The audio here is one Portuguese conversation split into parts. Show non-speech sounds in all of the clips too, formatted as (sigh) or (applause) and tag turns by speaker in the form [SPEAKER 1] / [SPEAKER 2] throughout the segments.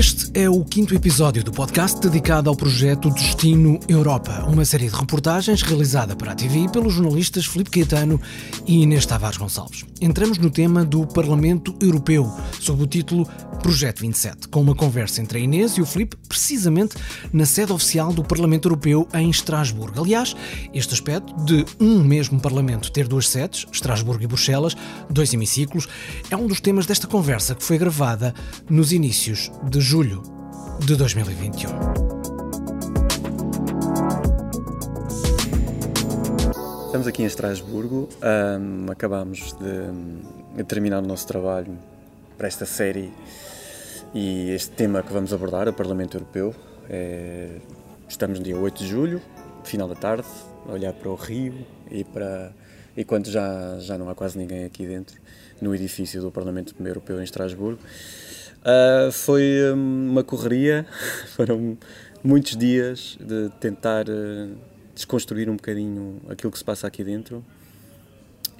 [SPEAKER 1] Este é o quinto episódio do podcast dedicado ao projeto Destino Europa, uma série de reportagens realizada para a TV pelos jornalistas Filipe Caetano e Inês Tavares Gonçalves. Entramos no tema do Parlamento Europeu, sob o título Projeto 27, com uma conversa entre a Inês e o Filipe, precisamente na sede oficial do Parlamento Europeu em Estrasburgo. Aliás, este aspecto de um mesmo Parlamento ter duas sedes, Estrasburgo e Bruxelas, dois hemiciclos, é um dos temas desta conversa que foi gravada nos inícios de julho de 2021.
[SPEAKER 2] Estamos aqui em Estrasburgo, um, acabamos de, de, terminar o nosso trabalho para esta série e este tema que vamos abordar, o Parlamento Europeu. É, estamos no dia 8 de julho, final da tarde, a olhar para o Rio e para e quando já, já não há quase ninguém aqui dentro, no edifício do Parlamento Europeu em Estrasburgo. Uh, foi uma correria, (laughs) foram muitos dias de tentar uh, desconstruir um bocadinho aquilo que se passa aqui dentro.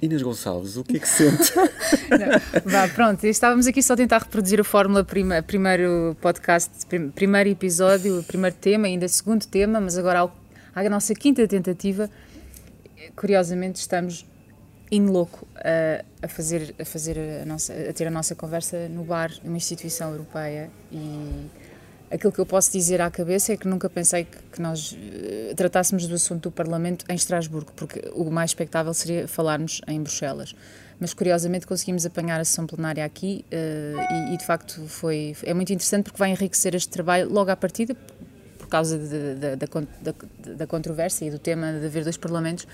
[SPEAKER 2] Inês Gonçalves, o que é que sente? (laughs)
[SPEAKER 3] Não, vá, pronto, estávamos aqui só a tentar reproduzir a fórmula prima, primeiro podcast, primeiro episódio, primeiro tema, ainda segundo tema, mas agora a nossa quinta tentativa, curiosamente estamos in louco a, a, fazer, a, fazer a, nossa, a ter a nossa conversa no bar, numa instituição europeia e aquilo que eu posso dizer à cabeça é que nunca pensei que, que nós uh, tratássemos do assunto do Parlamento em Estrasburgo, porque o mais expectável seria falarmos em Bruxelas. Mas curiosamente conseguimos apanhar a sessão plenária aqui uh, e, e, de facto foi é muito interessante porque vai enriquecer este trabalho logo à partida por causa de, de, de, da, da controvérsia e do tema de haver dois parlamentos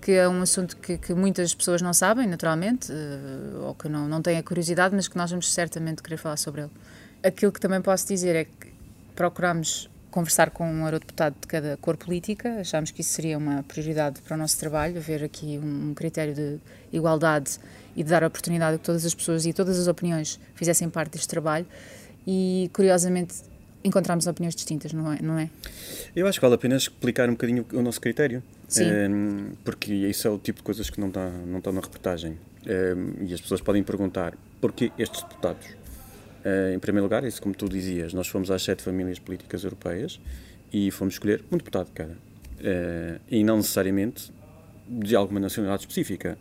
[SPEAKER 3] que é um assunto que, que muitas pessoas não sabem, naturalmente, uh, ou que não, não têm a curiosidade, mas que nós vamos certamente querer falar sobre ele. Aquilo que também posso dizer é que procuramos conversar com um eurodeputado de cada cor política, achámos que isso seria uma prioridade para o nosso trabalho, haver aqui um, critério de igualdade e de dar a oportunidade a que todas as pessoas e todas as opiniões fizessem parte deste trabalho. E, curiosamente, encontramos opiniões distintas, não é? Não é?
[SPEAKER 2] Eu acho que vale a pena explicar um bocadinho o nosso critério.
[SPEAKER 3] Sim. Um,
[SPEAKER 2] ehm, porque isso é o tipo de coisas que não está, não estão na reportagem. Um, ehm, e as pessoas podem perguntar porquê estes deputados? Uh, em primeiro lugar, isso como tu dizias, nós fomos às sete famílias políticas europeias e fomos escolher um deputado de cada. Uh, e não necessariamente de alguma nacionalidade específica.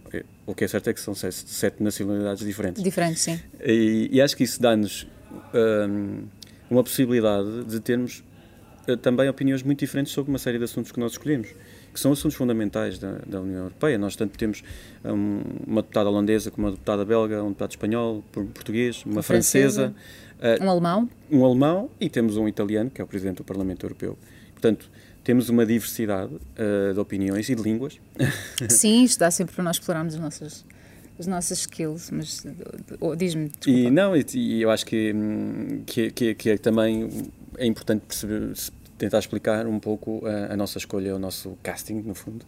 [SPEAKER 2] O que é certo é que são sete, sete nacionalidades diferentes.
[SPEAKER 3] Diferentes, sim.
[SPEAKER 2] E, e acho que isso dá-nos um, ehm, uma possibilidade de termos uh, também opiniões muito diferentes sobre uma série de assuntos que nós escolhemos que são assuntos fundamentais da, da União Europeia. Nós, tanto, temos um, uma deputada holandesa, como uma deputada belga, um deputado espanhol, português, uma francesa,
[SPEAKER 3] francesa uh, um alemão.
[SPEAKER 2] Um alemão e temos um italiano, que é o Presidente do Parlamento Europeu. Portanto, temos uma diversidade uh, de opiniões e de línguas.
[SPEAKER 3] Sim, isto dá sempre para nós explorarmos as nossas as nossas skills, mas diz-me,
[SPEAKER 2] E não, e, e, eu acho que, hum, que, que, que é também é importante perceber, tentar explicar um pouco a, a, nossa escolha, o nosso casting, no fundo,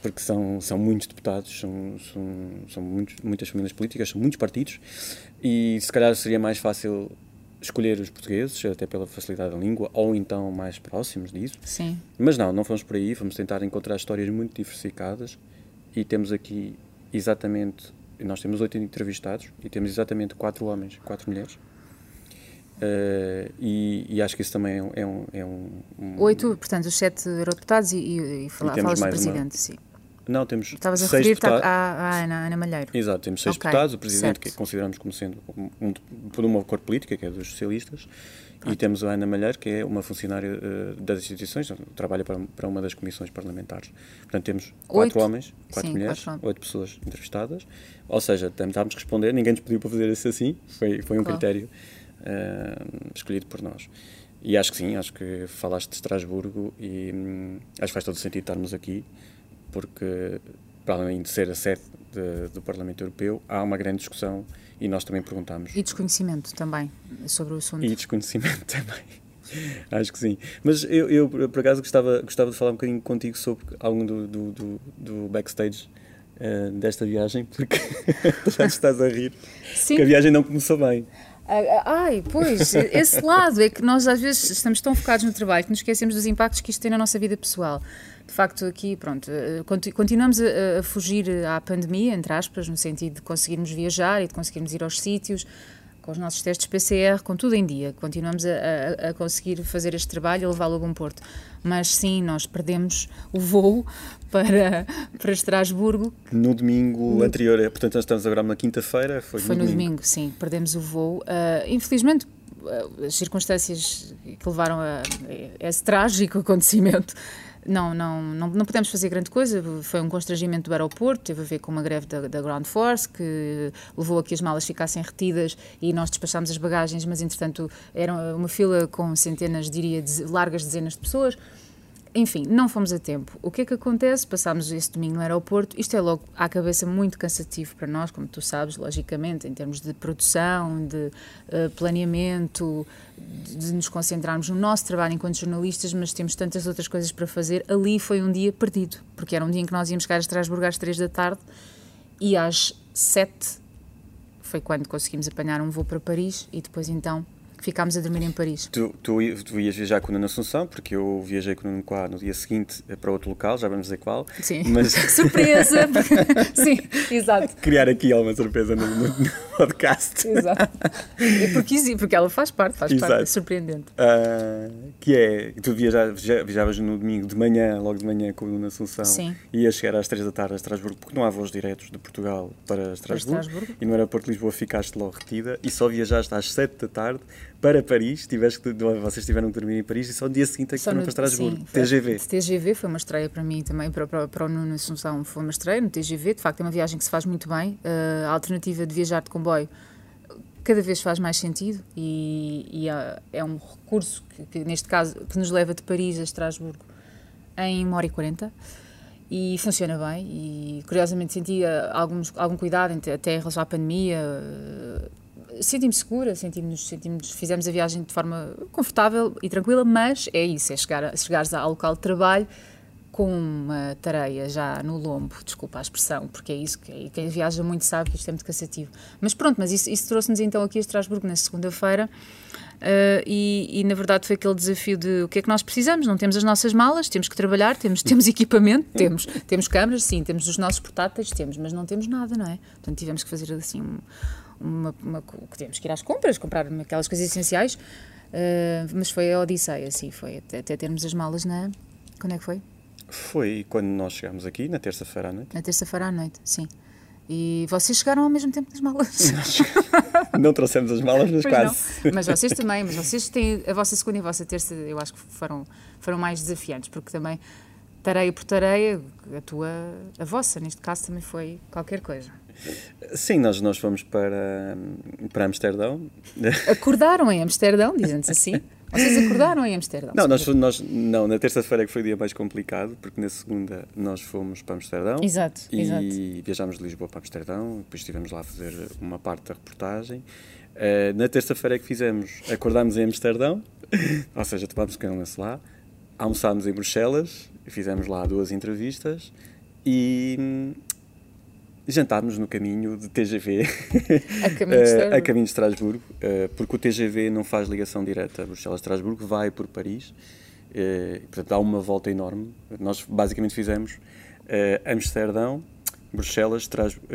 [SPEAKER 2] porque são, são muitos deputados, são, são, são muitos, muitas famílias políticas, são muitos partidos, e se calhar seria mais fácil escolher os portugueses, até pela facilidade da língua, ou então mais próximos disso.
[SPEAKER 3] Sim.
[SPEAKER 2] Mas não, não fomos por aí, vamos tentar encontrar histórias muito diversificadas, e temos aqui exatamente, nós temos oito entrevistados, e temos exatamente quatro homens, quatro mulheres, Uh, e, e, acho que isso também é um. É um, um
[SPEAKER 3] Oito, portanto, os sete eurodeputados e, e, e fala, falas do Presidente, uma... sim.
[SPEAKER 2] Não, temos
[SPEAKER 3] Estavas a referir-te à, à, Ana, Ana Malheiro.
[SPEAKER 2] Exato, temos seis okay, deputados, o Presidente certo. que consideramos como sendo um, um, por uma cor política, que é dos socialistas, Pronto. e temos a Ana Malheiro, que é uma funcionária uh, das instituições, trabalha para, para uma das comissões parlamentares. Portanto, temos quatro oito. homens, quatro Sim, mulheres, quatro. oito pessoas entrevistadas, ou seja, tentámos responder, ninguém nos pediu para fazer isso assim, foi, foi um claro. critério uh, escolhido por nós. E acho que sim, acho que falaste de Estrasburgo e hum, acho que faz todo o sentido estarmos aqui, porque, para além de ser a sede de, do Parlamento Europeu, há uma grande discussão e nós também perguntamos.
[SPEAKER 3] E desconhecimento também sobre o assunto.
[SPEAKER 2] E desconhecimento (laughs) também. Acho que sim. Mas eu, eu, por acaso, gostava, gostava de falar um bocadinho contigo sobre algum do, do, do, do backstage uh, desta viagem, porque (laughs) já estás a rir. Sim. Que a viagem não começou bem.
[SPEAKER 3] Ai, pois, esse lado é que nós às vezes estamos tão focados no trabalho que nos esquecemos dos impactos que isto tem na nossa vida pessoal. De facto, aqui, pronto, eh, continuamos a, a fugir à pandemia, entre aspas, no sentido de conseguirmos viajar e de conseguirmos ir aos sítios, com os nossos testes PCR, com tudo em dia. Continuamos a, a, a conseguir fazer este trabalho e levá-lo a bom porto. Mas sim, nós perdemos o voo (laughs) para, para Estrasburgo.
[SPEAKER 2] No domingo no... anterior, portanto, nós estamos agora na quinta-feira. Foi,
[SPEAKER 3] foi
[SPEAKER 2] no,
[SPEAKER 3] no
[SPEAKER 2] domingo.
[SPEAKER 3] domingo. sim, perdemos o voo. Uh, infelizmente, as circunstâncias que levaram a, a esse trágico (laughs) acontecimento não, não, não, não pudemos fazer grande coisa. Foi um constrangimento do aeroporto, teve a ver com uma greve da, da Ground Force, que levou a que as malas ficassem retidas e nós despachámos as bagagens, mas entretanto era uma fila com centenas, diria, de, largas dezenas de pessoas. Enfim, não fomos a tempo. O que é que acontece? Passámos esse domingo no aeroporto. Isto é logo à cabeça muito cansativo para nós, como tu sabes, logicamente, em termos de produção, de uh, planeamento, de, de nos concentrarmos no nosso trabalho enquanto jornalistas, mas temos tantas outras coisas para fazer. Ali foi um dia perdido, porque era um dia em que nós íamos cá a Estrasburgo às 3 da tarde e às 7 foi quando conseguimos apanhar um voo para Paris e depois então ficámos a dormir em Paris.
[SPEAKER 2] Tu, tu, tu ias viajar com o Nuno Assunção, porque eu viajei com o Nuno Quá no dia seguinte para outro local, já vamos dizer qual.
[SPEAKER 3] Sim. Mas... (laughs) surpresa! (laughs) Sim, exato.
[SPEAKER 2] Criar aqui alguma surpresa no, no, no podcast.
[SPEAKER 3] Exato. E porque, porque ela faz parte, faz exato. parte, é surpreendente.
[SPEAKER 2] Uh, que é, tu viajavas, viajavas no domingo de manhã, logo de manhã com o Nuno Assunção.
[SPEAKER 3] Sim.
[SPEAKER 2] E ias chegar às 3 da tarde a Estrasburgo, porque não há voos diretos de Portugal para Estrasburgo. Para Estrasburgo. E no aeroporto de Lisboa ficaste logo retida e só viajaste às 7 da tarde para Paris, tiveste que, vocês tiveram que dormir em Paris e só no dia seguinte é que foram para Estrasburgo. Sim, TGV.
[SPEAKER 3] TGV foi uma estreia para mim também, para, para, para o Nuno Assunção foi uma estreia no TGV. De facto, é uma viagem que se faz muito bem. Uh, a alternativa de viajar de comboio cada vez faz mais sentido e, e é um recurso que, que, neste caso, que nos leva de Paris a Estrasburgo em 1 hora e 40 e funciona bem e curiosamente senti alguns, algum cuidado até em relação à pandemia senti-me segura, sentimos, sentimos, fizemos a viagem de forma confortável e tranquila, mas é isso, é chegar, chegares ao local de trabalho com uma tareia já no lombo, desculpa a expressão, porque é isso que quem viaja muito sabe que isto é muito cansativo. Mas pronto, mas isso, isso trouxe-nos então aqui a Estrasburgo na segunda-feira. Uh, e, e, na verdade foi aquele desafio de o que é que nós precisamos? Não temos as nossas malas, temos que trabalhar, temos, (laughs) temos equipamento, temos, temos câmaras, sim, temos os nossos portáteis, temos, mas não temos nada, não é? Portanto, tivemos que fazer assim uma, uma, temos que ir às compras, comprar aquelas coisas essenciais, uh, mas foi a Odisseia, assim, foi até, até termos as malas na. Quando é que foi?
[SPEAKER 2] Foi quando nós chegámos aqui, na terça-feira à noite.
[SPEAKER 3] Na terça-feira à noite, sim. E vocês chegaram ao mesmo tempo nas malas. (laughs)
[SPEAKER 2] Não trouxemos as malas, mas pois quase.
[SPEAKER 3] Não. Mas vocês também, mas vocês têm a vossa segunda e a vossa terça, eu acho que foram, foram mais desafiantes, porque também tareia por tareia, a tua, a vossa, neste caso, também foi qualquer coisa.
[SPEAKER 2] Sim, nós, nós fomos para, para Amsterdão.
[SPEAKER 3] Acordaram em Amsterdão, dizem-se assim. (laughs) Vocês acordaram em Amsterdão?
[SPEAKER 2] Não, nós, nós, não na terça-feira é que foi o dia mais complicado, porque na segunda nós fomos para Amsterdão.
[SPEAKER 3] Exato,
[SPEAKER 2] e
[SPEAKER 3] exato.
[SPEAKER 2] viajámos de Lisboa para Amsterdão, depois estivemos lá a fazer uma parte da reportagem. Uh, na terça-feira é que fizemos, acordámos em Amsterdão, (laughs) ou seja, tomámos canal-se lá, almoçámos em Bruxelas, fizemos lá duas entrevistas e jantámos no caminho de TGV
[SPEAKER 3] a (laughs) caminho de,
[SPEAKER 2] a caminho de Estrasburgo, uh, porque o TGV não faz ligação direta. A Bruxelas-Estrasburgo, vai por Paris, uh, portanto dá uma volta enorme. Nós basicamente fizemos Amsterdão, Bruxelas, Estrasburgo,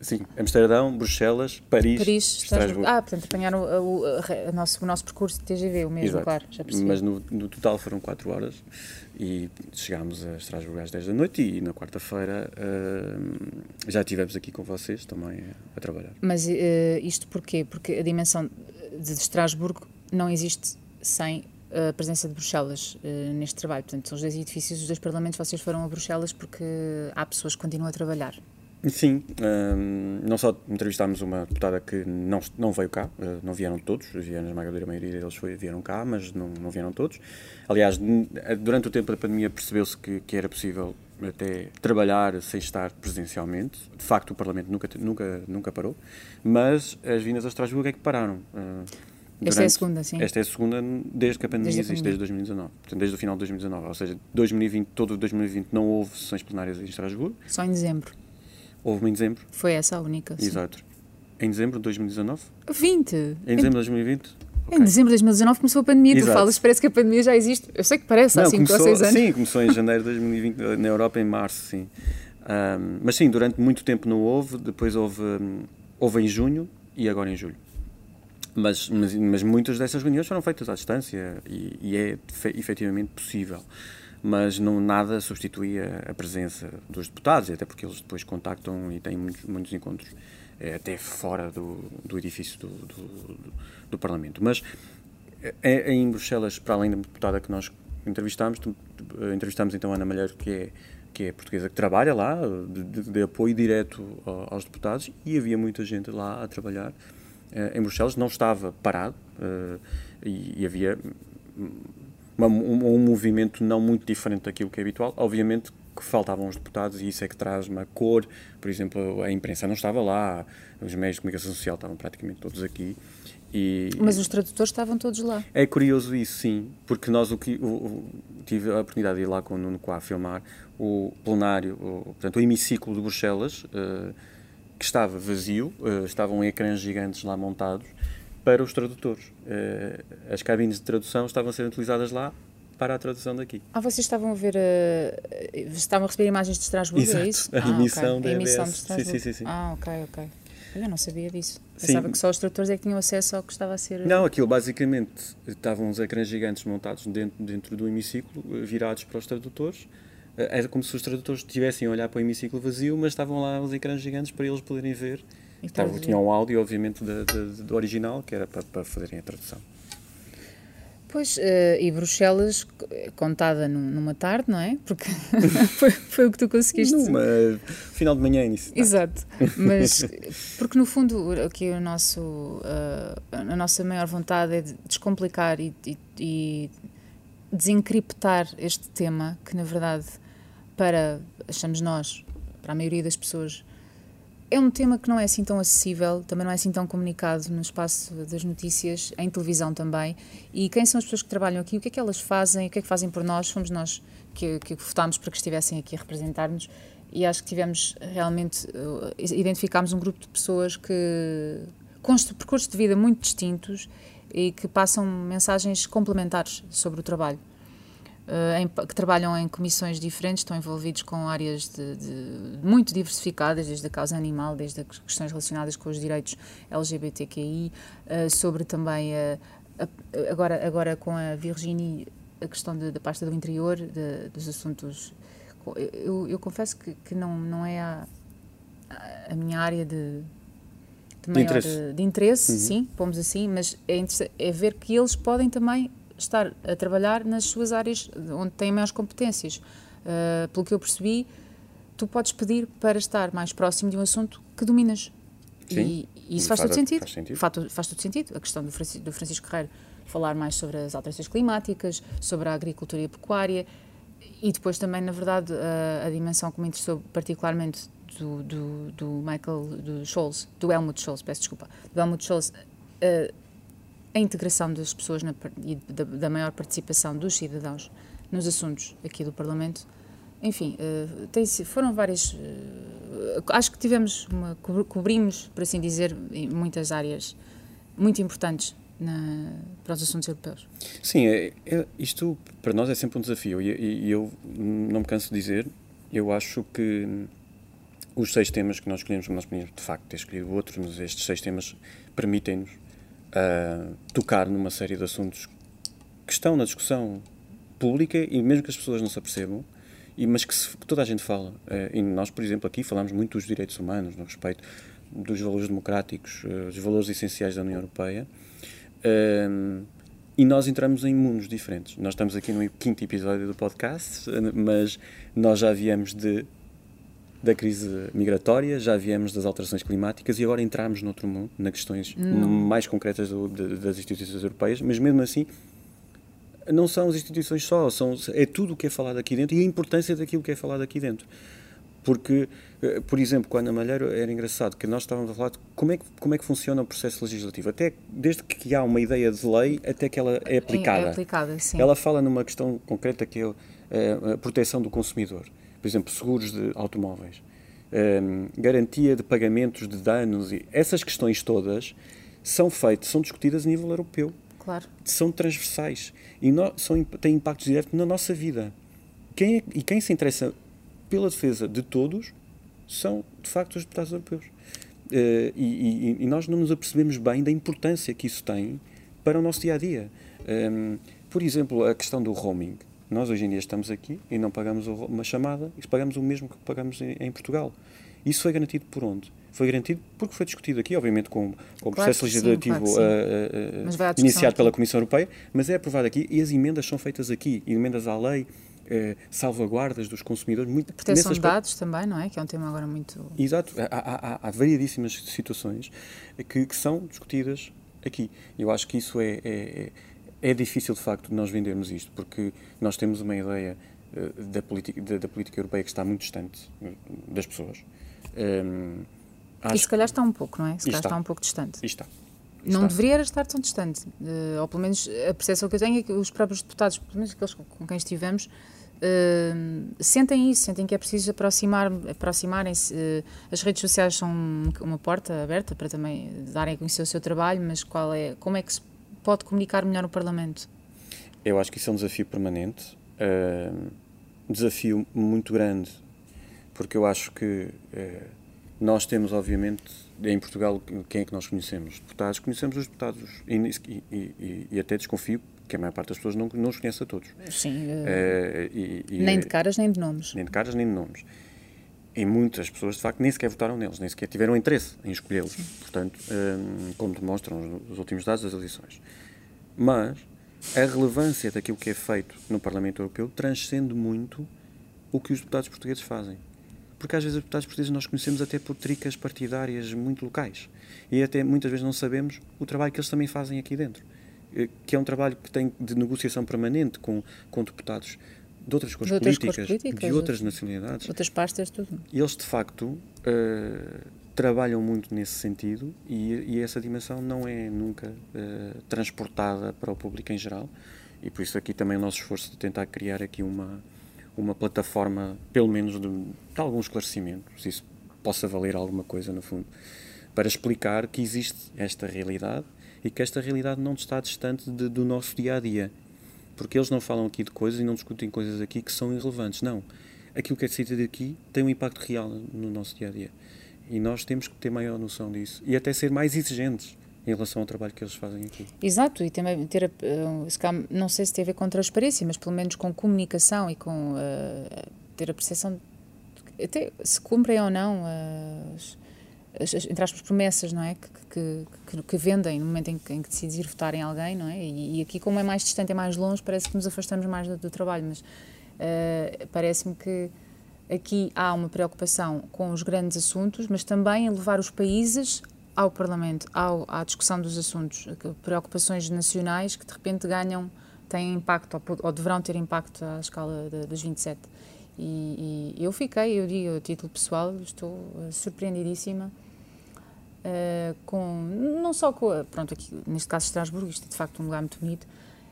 [SPEAKER 2] Sim, Amsterdão, Bruxelas, Paris,
[SPEAKER 3] Paris
[SPEAKER 2] Estrasburgo.
[SPEAKER 3] Ah, portanto, apanharam o, o, o, nosso, o nosso percurso de TGV, o mesmo,
[SPEAKER 2] Exato.
[SPEAKER 3] claro, já percebi.
[SPEAKER 2] Mas no, no, total foram 4 horas e chegámos a Estrasburgo às 10 da noite e na quarta-feira uh, já estivemos aqui com vocês também a, a trabalhar.
[SPEAKER 3] Mas uh, isto porquê? Porque a dimensão de Estrasburgo não existe sem a presença de Bruxelas uh, neste trabalho. Portanto, são os dois edifícios, os dois parlamentos, vocês foram a Bruxelas porque há pessoas que continuam a trabalhar.
[SPEAKER 2] Sim, um, não só entrevistámos uma deputada que não, não veio cá, uh, não vieram todos, vieram esmagadora maioria deles foi, vieram cá, mas não, não vieram todos. Aliás, durante o tempo da pandemia percebeu-se que, que era possível até trabalhar sem estar presencialmente. De facto, o Parlamento nunca, nunca, nunca parou, mas as vindas a Estrasburgo é que pararam. Uh,
[SPEAKER 3] esta é a segunda, sim.
[SPEAKER 2] Esta é a segunda desde que a pandemia
[SPEAKER 3] desde
[SPEAKER 2] existe, desde 2019. Portanto, desde o final de 2019. Ou seja, 2020, todo 2020 não houve sessões plenárias em Estrasburgo.
[SPEAKER 3] Só em dezembro.
[SPEAKER 2] Houve uma em dezembro.
[SPEAKER 3] Foi essa a única.
[SPEAKER 2] Sim. Exato. Em dezembro de 2019?
[SPEAKER 3] 20.
[SPEAKER 2] Em dezembro de 2020?
[SPEAKER 3] Okay. Em dezembro de 2019 começou a pandemia. Exato. Tu falas, parece que a pandemia já existe. Eu sei que parece, Não, há 5 ou 6 anos.
[SPEAKER 2] Sim, começou em janeiro de 2020, na Europa, em março, sim. Um, mas sim, durante muito tempo não houve, depois houve, um, houve em junho e agora em julho. Mas, mas, mas, muitas dessas reuniões foram feitas à distância e, e é efetivamente possível. Mas não, nada substitui a, presença dos deputados, até porque eles depois contactam e têm muitos, muitos encontros é, até fora do, do edifício do, do, do, Parlamento. Mas é, em Bruxelas, para além da deputada que nós entrevistámos, entrevistámos então Ana Malheiro, que é que é portuguesa que trabalha lá, de, de apoio direto aos deputados, e havia muita gente lá a trabalhar em Bruxelas, não estava parado, e, havia uma, um, um, movimento não muito diferente daquilo que é habitual. Obviamente que faltavam os deputados, e isso é que traz uma cor, por exemplo, a imprensa não estava lá, os meios de comunicação social estavam praticamente todos aqui,
[SPEAKER 3] e, Mas os tradutores estavam todos lá.
[SPEAKER 2] É curioso isso, sim, porque nós o que o, o, tive a oportunidade de ir lá com o Nuno Quá filmar o plenário, o, portanto, o hemiciclo de Bruxelas, uh, que estava vazio, uh, estavam ecrãs gigantes lá montados para os tradutores. Uh, as cabines de tradução estavam a ser utilizadas lá para a tradução daqui.
[SPEAKER 3] Ah, vocês estavam a ver, estavam a receber imagens de Estrasburgo,
[SPEAKER 2] Exato,
[SPEAKER 3] é isso?
[SPEAKER 2] a
[SPEAKER 3] ah,
[SPEAKER 2] emissão
[SPEAKER 3] okay.
[SPEAKER 2] da emissão
[SPEAKER 3] de
[SPEAKER 2] Estrasburgo. Sim, sim, sim.
[SPEAKER 3] Ah, ok, ok. Eu não sabia disso. Pensava que só os tradutores é que tinham acesso ao que estava a ser.
[SPEAKER 2] Não, aquilo basicamente estavam uns ecrãs gigantes montados dentro, dentro do hemiciclo, eh, virados para os tradutores. Eh, era como se os tradutores estivessem a olhar para o hemiciclo vazio, mas estavam lá os ecrãs gigantes para eles poderem ver. Estava, tinham um áudio, obviamente, do original, que era para, para fazerem a tradução.
[SPEAKER 3] Pois, uh, e Bruxelas contada numa tarde, não é? Porque (laughs) foi, foi, o que tu conseguiste.
[SPEAKER 2] Numa final de manhã, início.
[SPEAKER 3] Exato. Mas, (laughs) porque no fundo, aqui o nosso, uh, a nossa maior vontade é de descomplicar e, e, e desencriptar este tema que, na verdade, para, achamos nós, para a maioria das pessoas, é um tema que não é assim tão acessível, também não é assim tão comunicado no espaço das notícias, em televisão também. E quem são as pessoas que trabalham aqui? O que é que elas fazem? O que é que fazem por nós? Fomos nós que, que votámos para que estivessem aqui a representar-nos e acho que tivemos realmente, uh, identificámos um grupo de pessoas que com percursos de vida muito distintos e que passam mensagens complementares sobre o trabalho. Uh, em, que trabalham em comissões diferentes, estão envolvidos com áreas de, de, muito diversificadas, desde a causa animal, desde as questões relacionadas com os direitos LGBTQI, uh, sobre também, a, agora, agora com a Virginie, a questão de, da pasta do interior, de, dos assuntos. Eu, eu, confesso que, que não, não é a, a minha área de, de maior de interesse, de interesse uhum. sim, pomos assim, mas é, é ver que eles podem também estar a trabalhar nas suas áreas onde têm maiores competências. Uh, pelo que eu percebi, tu podes pedir para estar mais próximo de um assunto que dominas. Sim, e, e isso faz, faz, todo sentido. Faz, sentido. Faz, faz todo sentido. A questão do Francisco, do Francisco Guerreiro falar mais sobre as alterações climáticas, sobre a agricultura e a pecuária e depois também, na verdade, a, a dimensão que me interessou particularmente do, do, do Michael do Scholz, do Helmut Scholz, peço desculpa, do Helmut Scholz, uh, a integração das pessoas na, e da, da, maior participação dos cidadãos nos assuntos aqui do Parlamento. Enfim, uh, tem, foram várias. Uh, acho que tivemos, uma, cobrimos, por assim dizer, muitas áreas muito importantes na, para os assuntos europeus.
[SPEAKER 2] Sim, é, é, isto para nós é sempre um desafio e, e, eu não me canso de dizer, eu acho que os seis temas que nós escolhemos, nós podíamos de facto ter escolhido outros, mas estes seis temas permitem-nos uh, tocar numa série de assuntos que estão na discussão pública e mesmo que as pessoas não se apercebam, e, mas que, se, que toda a gente fala. Uh, e nós, por exemplo, aqui falamos muito dos direitos humanos, no respeito dos valores democráticos, uh, dos valores essenciais da União Europeia. e nós entramos em mundos diferentes. Nós estamos aqui no quinto episódio do podcast, mas nós já viemos de da crise migratória, já viemos das alterações climáticas e agora entramos noutro mundo, nas questões não. mais concretas do, de, das instituições europeias, mas mesmo assim não são as instituições só, são, é tudo o que é falado aqui dentro e a importância daquilo que é falado aqui dentro. Porque, eh, por exemplo, com a Malheiro era engraçado que nós estávamos a falar de como é que, como é que funciona o processo legislativo, até desde que há uma ideia de lei até que ela é aplicada. É
[SPEAKER 3] aplicada sim.
[SPEAKER 2] Ela fala numa questão concreta que é eh, a proteção do consumidor por exemplo, seguros de automóveis, um, ehm, garantia de pagamentos de danos, e essas questões todas são feitas, são discutidas a nível europeu.
[SPEAKER 3] Claro.
[SPEAKER 2] São transversais e no, são, têm impactos diretos na nossa vida. Quem é, e quem se interessa pela defesa de todos são, de facto, os deputados europeus. e, e, e, nós não nos apercebemos bem da importância que isso tem para o nosso dia a dia. Um, por exemplo, a questão do roaming. Nós hoje em dia estamos aqui e não pagamos uma chamada, e pagamos o mesmo que pagamos em, em Portugal. Isso foi garantido por onde? Foi garantido porque foi discutido aqui, obviamente com, com o claro processo legislativo sim, claro uh, uh, iniciado aqui. pela Comissão Europeia, mas é aprovado aqui e as emendas são feitas aqui, emendas à lei, uh, salvaguardas dos consumidores.
[SPEAKER 3] Muito, Proteção de dados também, não é? Que é um tema agora muito...
[SPEAKER 2] Exato, há, há, há variedíssimas situações que, que, são discutidas aqui. Eu acho que isso é, é, é difícil, de facto, nós vendermos isto, porque nós temos uma ideia da política, da, da, política europeia que está muito distante das pessoas. Um,
[SPEAKER 3] e se calhar está um pouco, não é? Se calhar está. está um pouco distante.
[SPEAKER 2] E está.
[SPEAKER 3] Não está. deveria estar tão distante. Uh, ou pelo menos a percepção que eu tenho é que os próprios deputados, pelo menos aqueles com quem estivemos, Uh, sentem isso, sentem que é preciso aproximar, aproximarem-se. Uh, as redes sociais são uma porta aberta para também darem a conhecer o seu trabalho, mas qual é, como é que se pode comunicar melhor no Parlamento?
[SPEAKER 2] Eu acho que isso é um desafio permanente, uh, um desafio muito grande, porque eu acho que nós temos, obviamente, em Portugal, quem é que nós conhecemos? Deputados, conhecemos os deputados e, e, e, e até desconfio que a maior parte das pessoas não, não os conhece a todos.
[SPEAKER 3] Sim. Uh, nem de caras, nem de nomes.
[SPEAKER 2] Nem de caras, nem de nomes. E muitas pessoas, de facto, nem sequer votaram neles, nem sequer tiveram interesse em escolhê-los. Portanto, um, como demonstram os últimos dados das eleições. Mas a relevância daquilo que é feito no Parlamento Europeu transcende muito o que os deputados portugueses fazem. Porque às vezes os deputados portugueses nós conhecemos até por tricas partidárias muito locais. E até muitas vezes não sabemos o trabalho que eles também fazem aqui dentro, eh, que é um trabalho que tem de negociação permanente com, com deputados de outras cores, de outras políticas, cores políticas, de outras nacionalidades.
[SPEAKER 3] Outras pastas, tudo.
[SPEAKER 2] E eles, de facto, uh, trabalham muito nesse sentido e, e, essa dimensão não é nunca uh, transportada para o público em geral e por isso aqui também o nosso esforço de tentar criar aqui uma uma plataforma, pelo menos de, de algum esclarecimento, se isso possa valer alguma coisa no fundo, para explicar que existe esta realidade e que esta realidade não está distante de, do nosso dia a dia. Porque eles não falam aqui de coisas e não discutem coisas aqui que são irrelevantes. Não. Aquilo que é decidido aqui tem um impacto real no nosso dia a dia. E nós temos que ter maior noção disso e até ser mais exigentes em relação ao trabalho que eles fazem aqui.
[SPEAKER 3] Exato, e também ter, não sei se tem a ver com transparência, mas pelo menos com comunicação e com uh, ter a percepção, de, até se cumprem ou não as, as, entre aspas, promessas, não é? Que, que, que, vendem no momento em que, em que decidir votar em alguém, não é? E, e, aqui, como é mais distante, é mais longe, parece que nos afastamos mais do, do trabalho, mas uh, parece-me que aqui há uma preocupação com os grandes assuntos, mas também levar os países ao Parlamento, ao, à discussão dos assuntos, preocupações nacionais que de repente ganham, têm impacto ou, ou deverão ter impacto à escala de, dos 27. E, e eu fiquei, eu digo a título pessoal, estou uh, surpreendidíssima uh, com, não só com, pronto, aqui, neste caso Estrasburgo, isto é de facto um lugar muito bonito,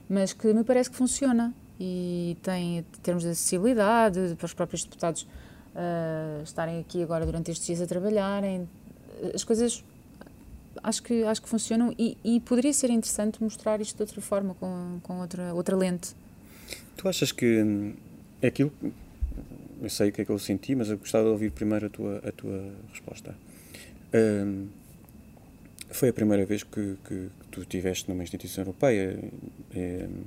[SPEAKER 3] mas que me parece que funciona e tem, em termos de acessibilidade, para os próprios deputados uh, estarem aqui agora durante estes dias a trabalharem, as coisas acho que, acho que funcionam e, e, poderia ser interessante mostrar isto de outra forma, com, com outra, outra lente.
[SPEAKER 2] Tu achas que hum, é aquilo. Eu sei o que é que eu senti, mas eu gostava de ouvir primeiro a tua, a tua resposta. Hum, foi a primeira vez que, que, que, tu estiveste numa instituição europeia. Hum,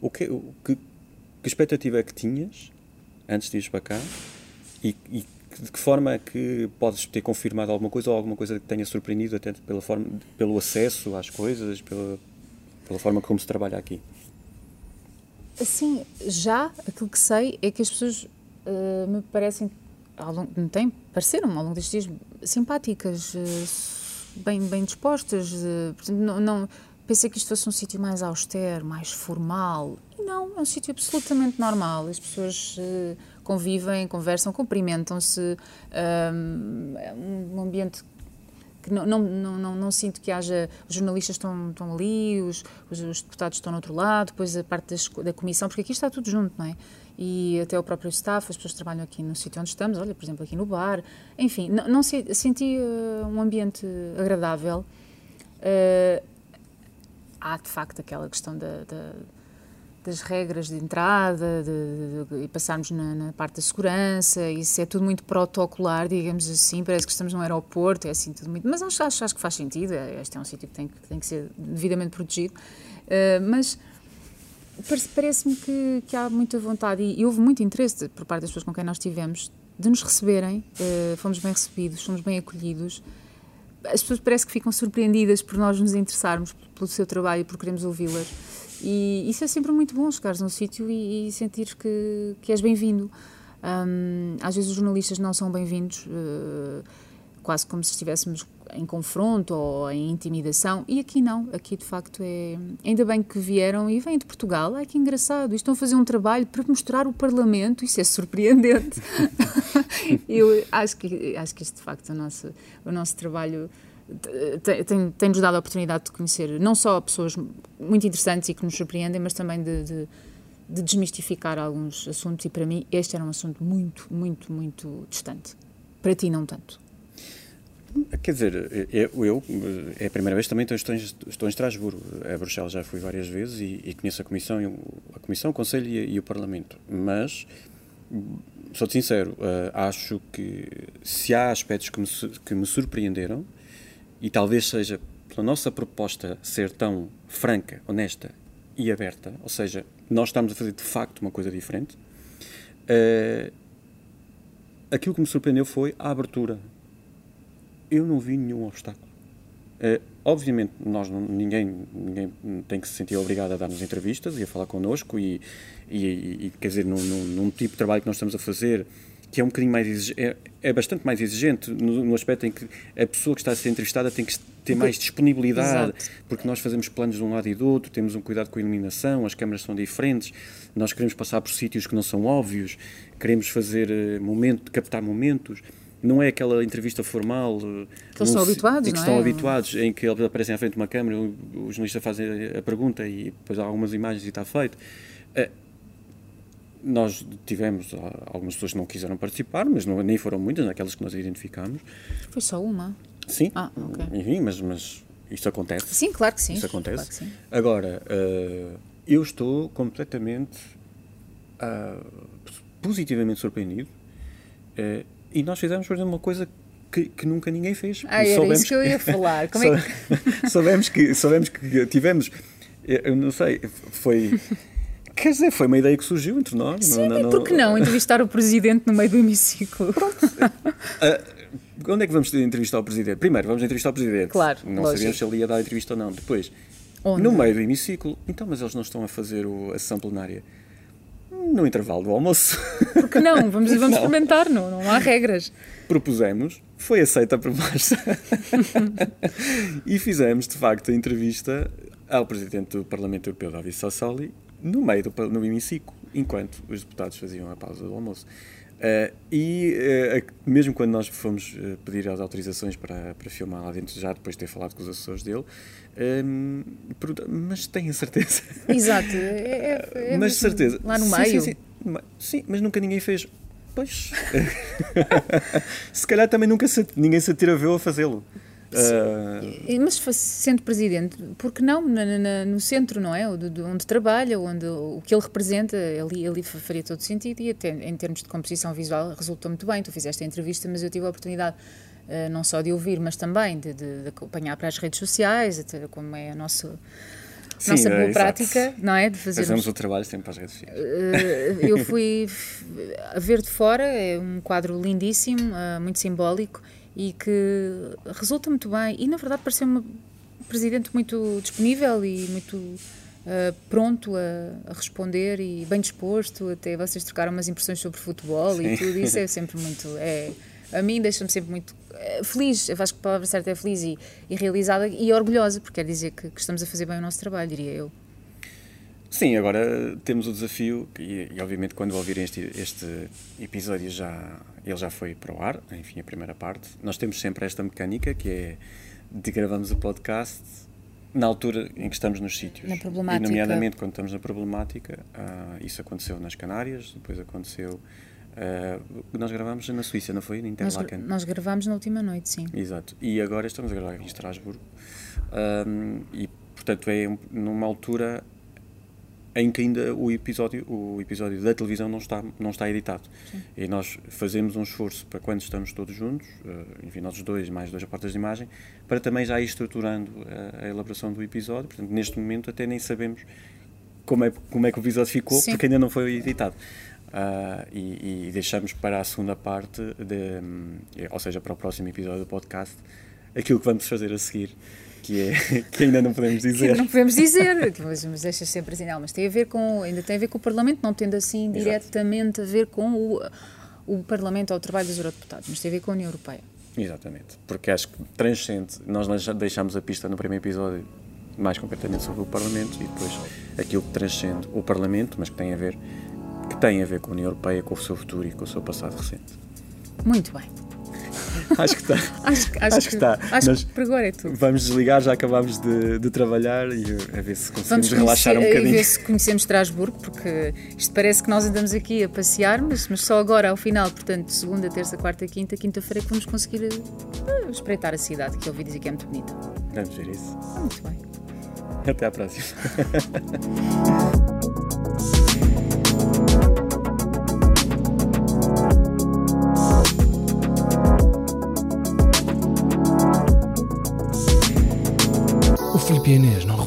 [SPEAKER 2] o que, o que, que expectativa é que tinhas antes de ir para cá e, e de que forma é que podes ter confirmado alguma coisa ou alguma coisa que tenha surpreendido até pela forma, pelo acesso às coisas, pela, pela forma como se trabalha aqui?
[SPEAKER 3] Assim, já aquilo que sei é que as pessoas uh, me parecem, ao longo, me têm, pareceram ao longo destes dias simpáticas, uh, bem, bem dispostas. Portanto, não, não, pensei que isto fosse um sítio mais austero, mais formal. Não, é um sítio absolutamente normal. As pessoas convivem, conversam, cumprimentam-se, um, um ambiente que não, não, não, não, sinto que haja. Os jornalistas estão, estão ali, os, os, os deputados estão no outro lado, depois a parte da comissão, porque aqui está tudo junto, não é? E até o próprio staff, as pessoas que trabalham aqui no sítio onde estamos, olha, por exemplo, aqui no bar, enfim, não, não senti uh, um ambiente agradável. Uh, há de facto aquela questão da, da das regras de entrada de, e passarmos na, na, parte da segurança, isso é tudo muito protocolar, digamos assim, parece que estamos num aeroporto, é assim tudo muito. Mas acho, acho, acho que faz sentido, é, este é um sítio que tem, que tem que ser devidamente protegido. Uh, mas parece-me que, que, há muita vontade e, e, houve muito interesse por parte das pessoas com quem nós tivemos de nos receberem, uh, fomos bem recebidos, fomos bem acolhidos. As pessoas parece que ficam surpreendidas por nós nos interessarmos pelo seu trabalho e por queremos ouvi-las. E isso é sempre muito bom, chegares a um sítio e, e sentir que, que és bem-vindo. Um, às vezes os jornalistas não são bem-vindos, uh, quase como se estivéssemos em confronto ou em intimidação, e aqui não, aqui de facto é. Ainda bem que vieram e vêm de Portugal, ai que engraçado, estão a fazer um trabalho para mostrar o Parlamento, isso é surpreendente. (laughs) Eu acho que, acho que isto de facto é o nosso, o nosso trabalho tem-nos tem dado a oportunidade de conhecer não só pessoas muito interessantes e que nos surpreendem, mas também de, de, de, desmistificar alguns assuntos. E para mim, este era um assunto muito, muito, muito distante. Para ti, não tanto.
[SPEAKER 2] Quer dizer, eu, eu é a primeira vez também estou em, estou em Estrasburgo. A Bruxelas já fui várias vezes e, e conheço a Comissão, a Comissão, o Conselho e, e o Parlamento. Mas, sou-te sincero, uh, acho que se há aspectos que me, que me surpreenderam, e talvez seja pela nossa proposta ser tão franca, honesta e aberta, ou seja, nós estamos a fazer de facto uma coisa diferente, uh, aquilo que me surpreendeu foi a abertura. Eu não vi nenhum obstáculo. Uh, obviamente, nós não, ninguém, ninguém tem que se sentir obrigado a dar-nos entrevistas e a falar connosco, e, e, e quer dizer, num, num, num, tipo de trabalho que nós estamos a fazer, que é um bocadinho mais é, é bastante mais exigente no, no, aspecto em que a pessoa que está a ser entrevistada tem que ter mais disponibilidade, Exato. porque nós fazemos planos de um lado e do outro, temos um cuidado com a iluminação, as câmaras são diferentes, nós queremos passar por sítios que não são óbvios, queremos fazer uh, momento, captar momentos. Não é aquela entrevista formal
[SPEAKER 3] eh, que eles estão habituados,
[SPEAKER 2] em que estão é? habituados, em que eles aparecem à frente de uma câmera, o, o jornalista faz a pergunta e depois há algumas imagens e está feito. Uh, nós tivemos algumas pessoas que não quiseram participar, mas não, nem foram muitas, naquelas que nós identificámos.
[SPEAKER 3] Foi só uma?
[SPEAKER 2] Sim. Ah, okay. Enfim, mas, mas isto acontece.
[SPEAKER 3] Sim, claro que sim.
[SPEAKER 2] Isso acontece.
[SPEAKER 3] Claro sim.
[SPEAKER 2] Agora, uh, eu estou completamente uh, positivamente surpreendido uh, e nós fizemos, por exemplo, uma coisa que, que, nunca ninguém fez.
[SPEAKER 3] Ah, era soubemos isso que eu ia falar. Como é
[SPEAKER 2] que... (laughs) soubemos, que, soubemos que tivemos, eu não sei, foi Quer dizer, foi uma ideia que surgiu entre nós.
[SPEAKER 3] Sim, não, não, por que não entrevistar o Presidente no meio do hemiciclo?
[SPEAKER 2] Pronto. (laughs) uh, onde é que vamos entrevistar o Presidente? Primeiro, vamos entrevistar o Presidente.
[SPEAKER 3] Claro,
[SPEAKER 2] Não
[SPEAKER 3] lógico.
[SPEAKER 2] sabíamos se ele ia dar a entrevista ou não. Depois,
[SPEAKER 3] onde?
[SPEAKER 2] no meio do hemiciclo. Então, mas eles não estão a fazer o, a sessão plenária no intervalo do almoço.
[SPEAKER 3] Por que não? Vamos, vamos não. experimentar, não, não há regras.
[SPEAKER 2] Propusemos, foi aceita a proposta (laughs) e fizemos, de facto, a entrevista ao Presidente do Parlamento Europeu, David Sassoli, no meio do no hemiciclo, enquanto os deputados faziam a pausa do almoço. Uh, e uh, mesmo quando nós fomos uh, pedir as autorizações para, para filmar lá dentro, já depois de ter falado com os assessores dele, um, mas tenho certeza.
[SPEAKER 3] Exato, é, é,
[SPEAKER 2] é (laughs) mas certeza.
[SPEAKER 3] Lá no meio.
[SPEAKER 2] Sim, sim, sim. sim, mas nunca ninguém fez. Pois. (laughs) se calhar também nunca se, ninguém se atirou a fazê-lo.
[SPEAKER 3] Uh... Mas sendo presidente, por que não na, na, no centro, não é? Onde, onde trabalha, onde o que ele representa, ali, ali faria todo sentido e até em termos de composição visual resultou muito bem. Tu fizeste a entrevista, mas eu tive a oportunidade uh, não só de ouvir, mas também de, de, de, acompanhar para as redes sociais, até como é a nossa. Sim, nossa boa é, prática, exato. não é?
[SPEAKER 2] De fazer Fazemos o trabalho sempre para as redes sociais.
[SPEAKER 3] Uh, eu fui a ver de fora, é um quadro lindíssimo, muito simbólico e que resulta muito bem. E na verdade pareceu-me um presidente muito disponível e muito uh, pronto a, a, responder e bem disposto. Até vocês trocaram umas impressões sobre futebol Sim. e tudo. Isso é sempre muito. É, a mim deixa-me sempre muito uh, feliz. Eu acho que a palavra certa é feliz e, e realizada e orgulhosa, porque quer dizer que, que estamos a fazer bem o nosso trabalho, diria eu.
[SPEAKER 2] Sim, agora temos o desafio, e, e obviamente quando ouvirem este, este episódio já ele já foi para o ar, enfim, a primeira parte. Nós temos sempre esta mecânica que é de gravamos o podcast na altura em que estamos nos sítios.
[SPEAKER 3] Na problemática.
[SPEAKER 2] E, nomeadamente, quando estamos na problemática, uh, isso aconteceu nas Canárias, depois aconteceu. Uh, nós gravamos na Suíça, não foi? Na
[SPEAKER 3] Interlaken. Nós, nós gravamos na última noite, sim.
[SPEAKER 2] Exato. E agora estamos a gravar em Estrasburgo. Um, e, portanto, é numa altura em que ainda o episódio, o episódio da televisão não está, não está editado. Sim. E nós fazemos um esforço para quando estamos todos juntos, uh, enfim, nós dois, mais dois portas de imagem, para também já ir estruturando a, a, elaboração do episódio. Portanto, neste momento até nem sabemos como é, como é que o episódio ficou, Sim. porque ainda não foi editado. Uh, e, e, deixamos para a segunda parte, de, um, ou seja, para o próximo episódio do podcast, aquilo que vamos fazer a seguir que, é, (laughs) que ainda não podemos dizer.
[SPEAKER 3] Que não podemos dizer, (laughs) mas, mas deixas sempre assim, não, mas tem a ver com, ainda tem a ver com o Parlamento, não tendo assim Exato. diretamente a ver com o, o Parlamento ou o trabalho dos eurodeputados, mas tem a ver com a União Europeia.
[SPEAKER 2] Exatamente, porque acho que transcende, nós deixamos a pista no primeiro episódio mais concretamente sobre o Parlamento e depois aquilo que transcende o Parlamento, mas que tem a ver que tem a ver com a União Europeia, com o seu futuro e com o seu passado recente.
[SPEAKER 3] Muito bem.
[SPEAKER 2] Acho que está. (laughs)
[SPEAKER 3] acho, acho, acho, que está. Acho Nós que por agora é tudo.
[SPEAKER 2] Vamos desligar, já acabámos de, de trabalhar e a ver se conseguimos vamos relaxar um bocadinho. A
[SPEAKER 3] ver se conhecemos Estrasburgo, porque isto parece que nós andamos aqui a passear, mas, mas só agora ao final, portanto, segunda, terça, quarta, quinta, quinta-feira que vamos conseguir uh, espreitar a cidade, que eu ouvi dizer que é muito bonita.
[SPEAKER 2] Vamos ver isso.
[SPEAKER 3] Muito bem.
[SPEAKER 2] Até à próxima. (laughs)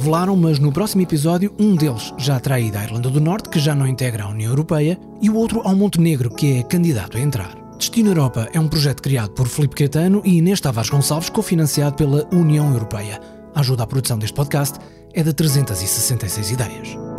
[SPEAKER 1] revelaram, mas no próximo episódio um deles já terá à Irlanda do Norte, que já não integra a União Europeia, e o outro ao Montenegro, que é candidato a entrar. Destino Europa é um projeto criado por Filipe Caetano e Inês Tavares Gonçalves, cofinanciado pela União Europeia. A ajuda à produção deste podcast é de 366 ideias.